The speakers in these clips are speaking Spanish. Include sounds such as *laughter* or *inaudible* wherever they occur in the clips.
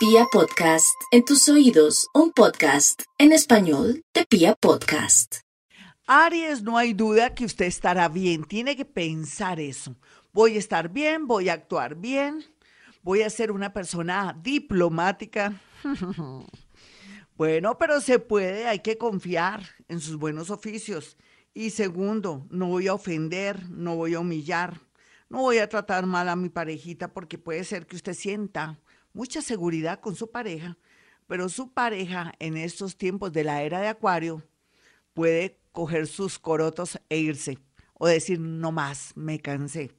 Pia Podcast, en tus oídos, un podcast en español de Pia Podcast. Aries, no hay duda que usted estará bien, tiene que pensar eso. Voy a estar bien, voy a actuar bien, voy a ser una persona diplomática. *laughs* bueno, pero se puede, hay que confiar en sus buenos oficios. Y segundo, no voy a ofender, no voy a humillar, no voy a tratar mal a mi parejita porque puede ser que usted sienta mucha seguridad con su pareja, pero su pareja en estos tiempos de la era de Acuario puede coger sus corotos e irse o decir, no más, me cansé.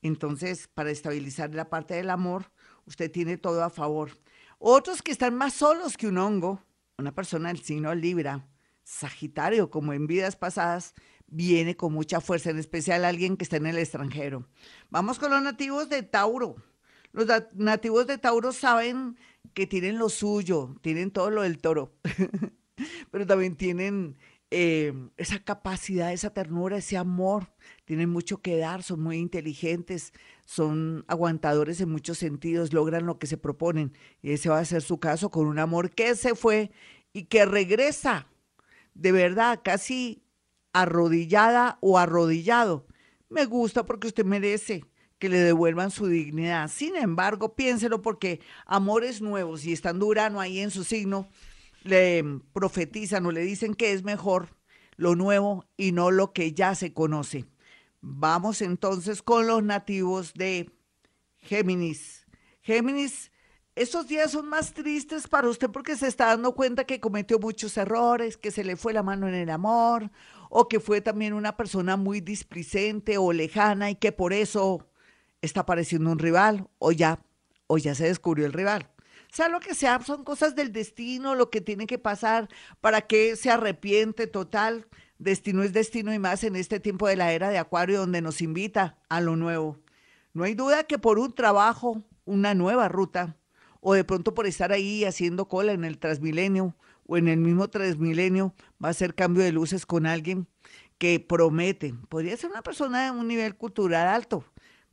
Entonces, para estabilizar la parte del amor, usted tiene todo a favor. Otros que están más solos que un hongo, una persona del signo Libra, Sagitario, como en vidas pasadas, viene con mucha fuerza, en especial alguien que está en el extranjero. Vamos con los nativos de Tauro. Los nativos de Tauro saben que tienen lo suyo, tienen todo lo del toro, *laughs* pero también tienen eh, esa capacidad, esa ternura, ese amor, tienen mucho que dar, son muy inteligentes, son aguantadores en muchos sentidos, logran lo que se proponen. Y ese va a ser su caso con un amor que se fue y que regresa, de verdad, casi arrodillada o arrodillado. Me gusta porque usted merece que le devuelvan su dignidad. Sin embargo, piénselo porque amores nuevos y estando Urano ahí en su signo, le profetizan o le dicen que es mejor lo nuevo y no lo que ya se conoce. Vamos entonces con los nativos de Géminis. Géminis, estos días son más tristes para usted porque se está dando cuenta que cometió muchos errores, que se le fue la mano en el amor, o que fue también una persona muy displicente o lejana y que por eso está apareciendo un rival o ya, o ya se descubrió el rival sea lo que sea, son cosas del destino, lo que tiene que pasar para que se arrepiente total. Destino es destino y más en este tiempo de la era de Acuario donde nos invita a lo nuevo. No hay duda que por un trabajo, una nueva ruta, o de pronto por estar ahí haciendo cola en el Transmilenio o en el mismo Transmilenio, va a ser cambio de luces con alguien que promete. Podría ser una persona de un nivel cultural alto,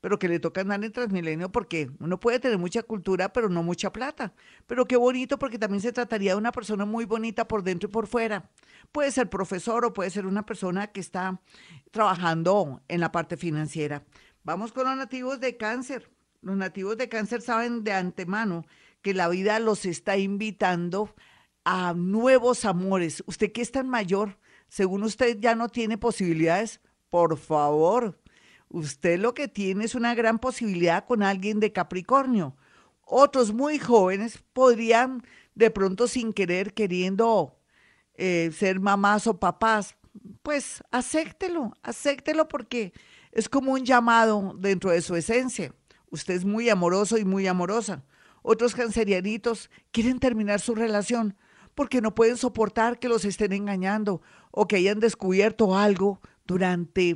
pero que le toca andar en Transmilenio porque uno puede tener mucha cultura, pero no mucha plata. Pero qué bonito porque también se trataría de una persona muy bonita por dentro y por fuera. Puede ser profesor o puede ser una persona que está trabajando en la parte financiera. Vamos con los nativos de cáncer. Los nativos de cáncer saben de antemano que la vida los está invitando a nuevos amores. Usted que es tan mayor, según usted ya no tiene posibilidades, por favor, usted lo que tiene es una gran posibilidad con alguien de Capricornio. Otros muy jóvenes podrían de pronto sin querer, queriendo eh, ser mamás o papás, pues acéptelo, acéptelo porque es como un llamado dentro de su esencia. Usted es muy amoroso y muy amorosa. Otros cancerianitos quieren terminar su relación porque no pueden soportar que los estén engañando o que hayan descubierto algo durante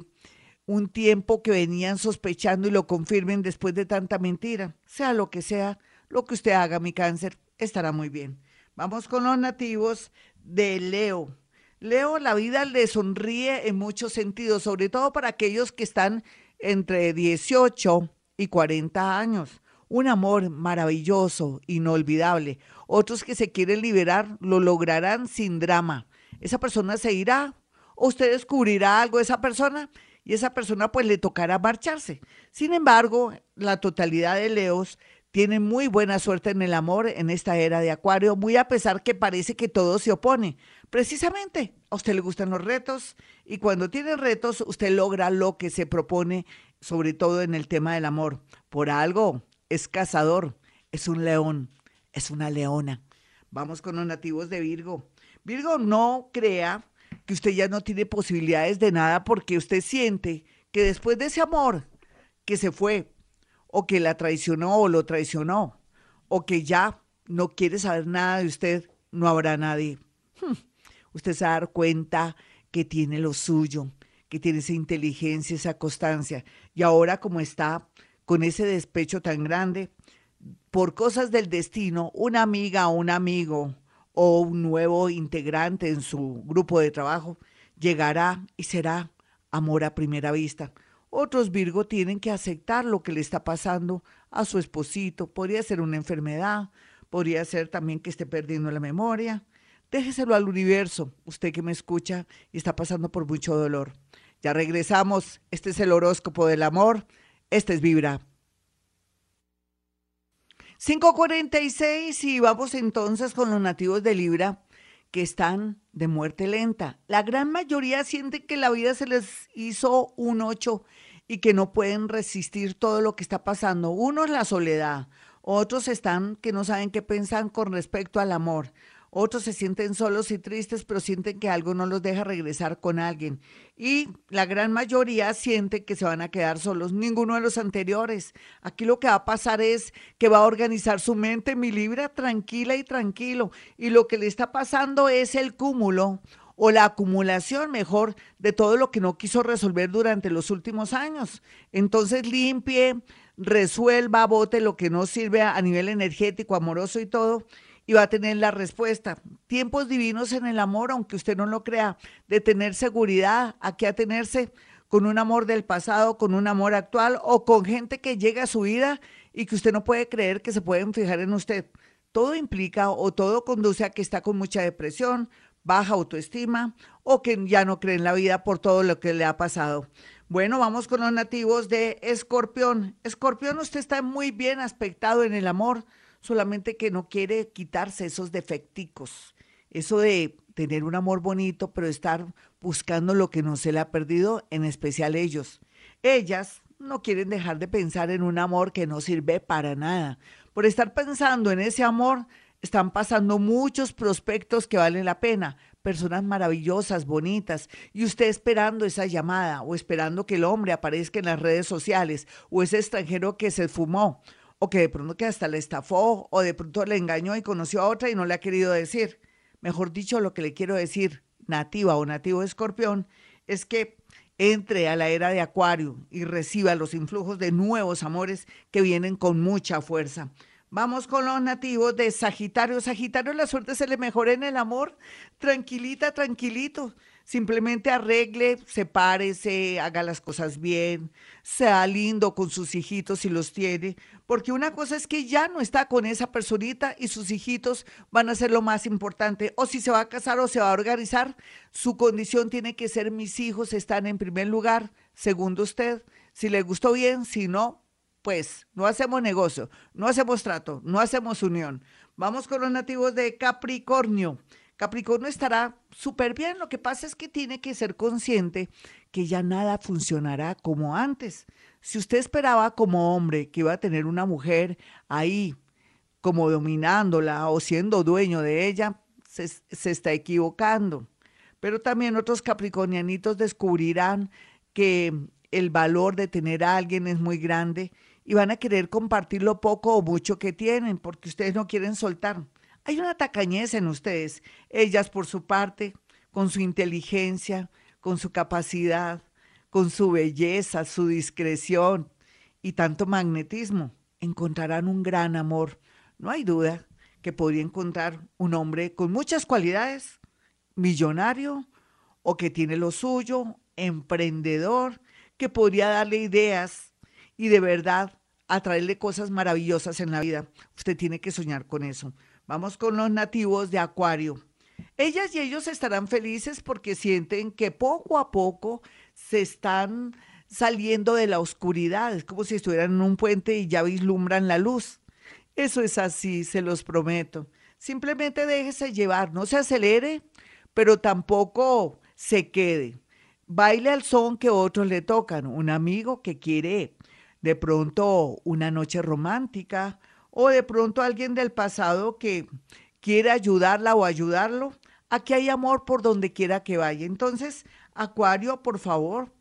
un tiempo que venían sospechando y lo confirmen después de tanta mentira. Sea lo que sea, lo que usted haga, mi cáncer, estará muy bien. Vamos con los nativos de Leo. Leo, la vida le sonríe en muchos sentidos, sobre todo para aquellos que están entre 18 y 40 años. Un amor maravilloso, inolvidable. Otros que se quieren liberar lo lograrán sin drama. Esa persona se irá usted descubrirá algo de esa persona y esa persona pues le tocará marcharse. Sin embargo, la totalidad de Leos tiene muy buena suerte en el amor en esta era de Acuario, muy a pesar que parece que todo se opone. Precisamente, a usted le gustan los retos y cuando tiene retos, usted logra lo que se propone, sobre todo en el tema del amor. Por algo, es cazador, es un león, es una leona. Vamos con los nativos de Virgo. Virgo no crea que usted ya no tiene posibilidades de nada porque usted siente que después de ese amor que se fue, o que la traicionó o lo traicionó, o que ya no quiere saber nada de usted, no habrá nadie. Hmm. Usted se va a dar cuenta que tiene lo suyo, que tiene esa inteligencia, esa constancia. Y ahora como está con ese despecho tan grande, por cosas del destino, una amiga o un amigo o un nuevo integrante en su grupo de trabajo llegará y será amor a primera vista. Otros Virgo tienen que aceptar lo que le está pasando a su esposito. Podría ser una enfermedad, podría ser también que esté perdiendo la memoria. Déjeselo al universo, usted que me escucha y está pasando por mucho dolor. Ya regresamos, este es el horóscopo del amor, este es Vibra. 5.46 y vamos entonces con los nativos de Libra que están de muerte lenta. La gran mayoría siente que la vida se les hizo un ocho y que no pueden resistir todo lo que está pasando. Uno es la soledad, otros están que no saben qué pensar con respecto al amor. Otros se sienten solos y tristes, pero sienten que algo no los deja regresar con alguien. Y la gran mayoría siente que se van a quedar solos, ninguno de los anteriores. Aquí lo que va a pasar es que va a organizar su mente, mi libra, tranquila y tranquilo. Y lo que le está pasando es el cúmulo o la acumulación mejor de todo lo que no quiso resolver durante los últimos años. Entonces limpie, resuelva, bote lo que no sirve a nivel energético, amoroso y todo y va a tener la respuesta. Tiempos divinos en el amor, aunque usted no lo crea, de tener seguridad, a qué atenerse con un amor del pasado, con un amor actual o con gente que llega a su vida y que usted no puede creer que se pueden fijar en usted. Todo implica o todo conduce a que está con mucha depresión, baja autoestima o que ya no cree en la vida por todo lo que le ha pasado. Bueno, vamos con los nativos de Escorpión. Escorpión, usted está muy bien aspectado en el amor solamente que no quiere quitarse esos defecticos, eso de tener un amor bonito, pero estar buscando lo que no se le ha perdido, en especial ellos. Ellas no quieren dejar de pensar en un amor que no sirve para nada. Por estar pensando en ese amor, están pasando muchos prospectos que valen la pena, personas maravillosas, bonitas, y usted esperando esa llamada o esperando que el hombre aparezca en las redes sociales o ese extranjero que se fumó o que de pronto que hasta le estafó o de pronto le engañó y conoció a otra y no le ha querido decir. Mejor dicho, lo que le quiero decir, nativa o nativo de escorpión, es que entre a la era de Acuario y reciba los influjos de nuevos amores que vienen con mucha fuerza. Vamos con los nativos de Sagitario. Sagitario, la suerte se le mejora en el amor. Tranquilita, tranquilito. Simplemente arregle, sepárese, haga las cosas bien, sea lindo con sus hijitos si los tiene, porque una cosa es que ya no está con esa personita y sus hijitos van a ser lo más importante. O si se va a casar o se va a organizar, su condición tiene que ser mis hijos están en primer lugar, segundo usted. Si le gustó bien, si no, pues no hacemos negocio, no hacemos trato, no hacemos unión. Vamos con los nativos de Capricornio. Capricornio estará súper bien, lo que pasa es que tiene que ser consciente que ya nada funcionará como antes. Si usted esperaba como hombre que iba a tener una mujer ahí como dominándola o siendo dueño de ella, se, se está equivocando. Pero también otros capricornianitos descubrirán que el valor de tener a alguien es muy grande y van a querer compartir lo poco o mucho que tienen porque ustedes no quieren soltar. Hay una tacañez en ustedes, ellas por su parte, con su inteligencia, con su capacidad, con su belleza, su discreción y tanto magnetismo, encontrarán un gran amor. No hay duda que podría encontrar un hombre con muchas cualidades, millonario o que tiene lo suyo, emprendedor, que podría darle ideas y de verdad atraerle cosas maravillosas en la vida. Usted tiene que soñar con eso. Vamos con los nativos de Acuario. Ellas y ellos estarán felices porque sienten que poco a poco se están saliendo de la oscuridad. Es como si estuvieran en un puente y ya vislumbran la luz. Eso es así, se los prometo. Simplemente déjese llevar, no se acelere, pero tampoco se quede. Baile al son que otros le tocan. Un amigo que quiere de pronto una noche romántica o de pronto alguien del pasado que quiere ayudarla o ayudarlo. Aquí hay amor por donde quiera que vaya. Entonces, Acuario, por favor,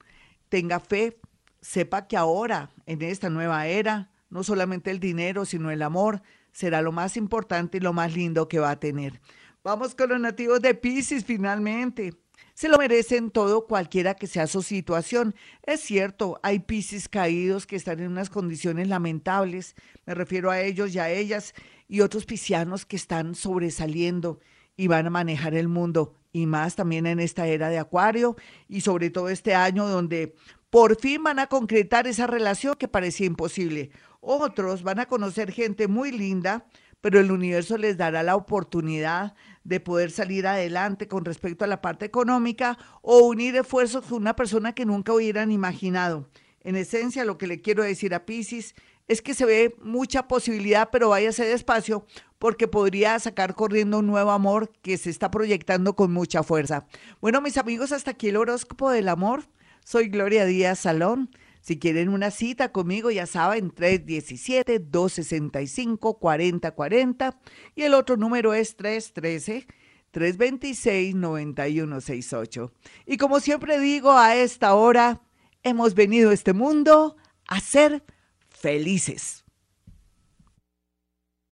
tenga fe, sepa que ahora, en esta nueva era, no solamente el dinero, sino el amor será lo más importante y lo más lindo que va a tener. Vamos con los nativos de Pisces finalmente. Se lo merecen todo cualquiera que sea su situación. Es cierto, hay piscis caídos que están en unas condiciones lamentables, me refiero a ellos y a ellas, y otros piscianos que están sobresaliendo y van a manejar el mundo, y más también en esta era de Acuario, y sobre todo este año donde por fin van a concretar esa relación que parecía imposible. Otros van a conocer gente muy linda, pero el universo les dará la oportunidad de poder salir adelante con respecto a la parte económica o unir esfuerzos con una persona que nunca hubieran imaginado. En esencia, lo que le quiero decir a Pisces es que se ve mucha posibilidad, pero váyase despacio porque podría sacar corriendo un nuevo amor que se está proyectando con mucha fuerza. Bueno, mis amigos, hasta aquí el horóscopo del amor. Soy Gloria Díaz Salón. Si quieren una cita conmigo, ya saben, 317-265-4040 y el otro número es 313-326-9168. Y como siempre digo, a esta hora hemos venido a este mundo a ser felices.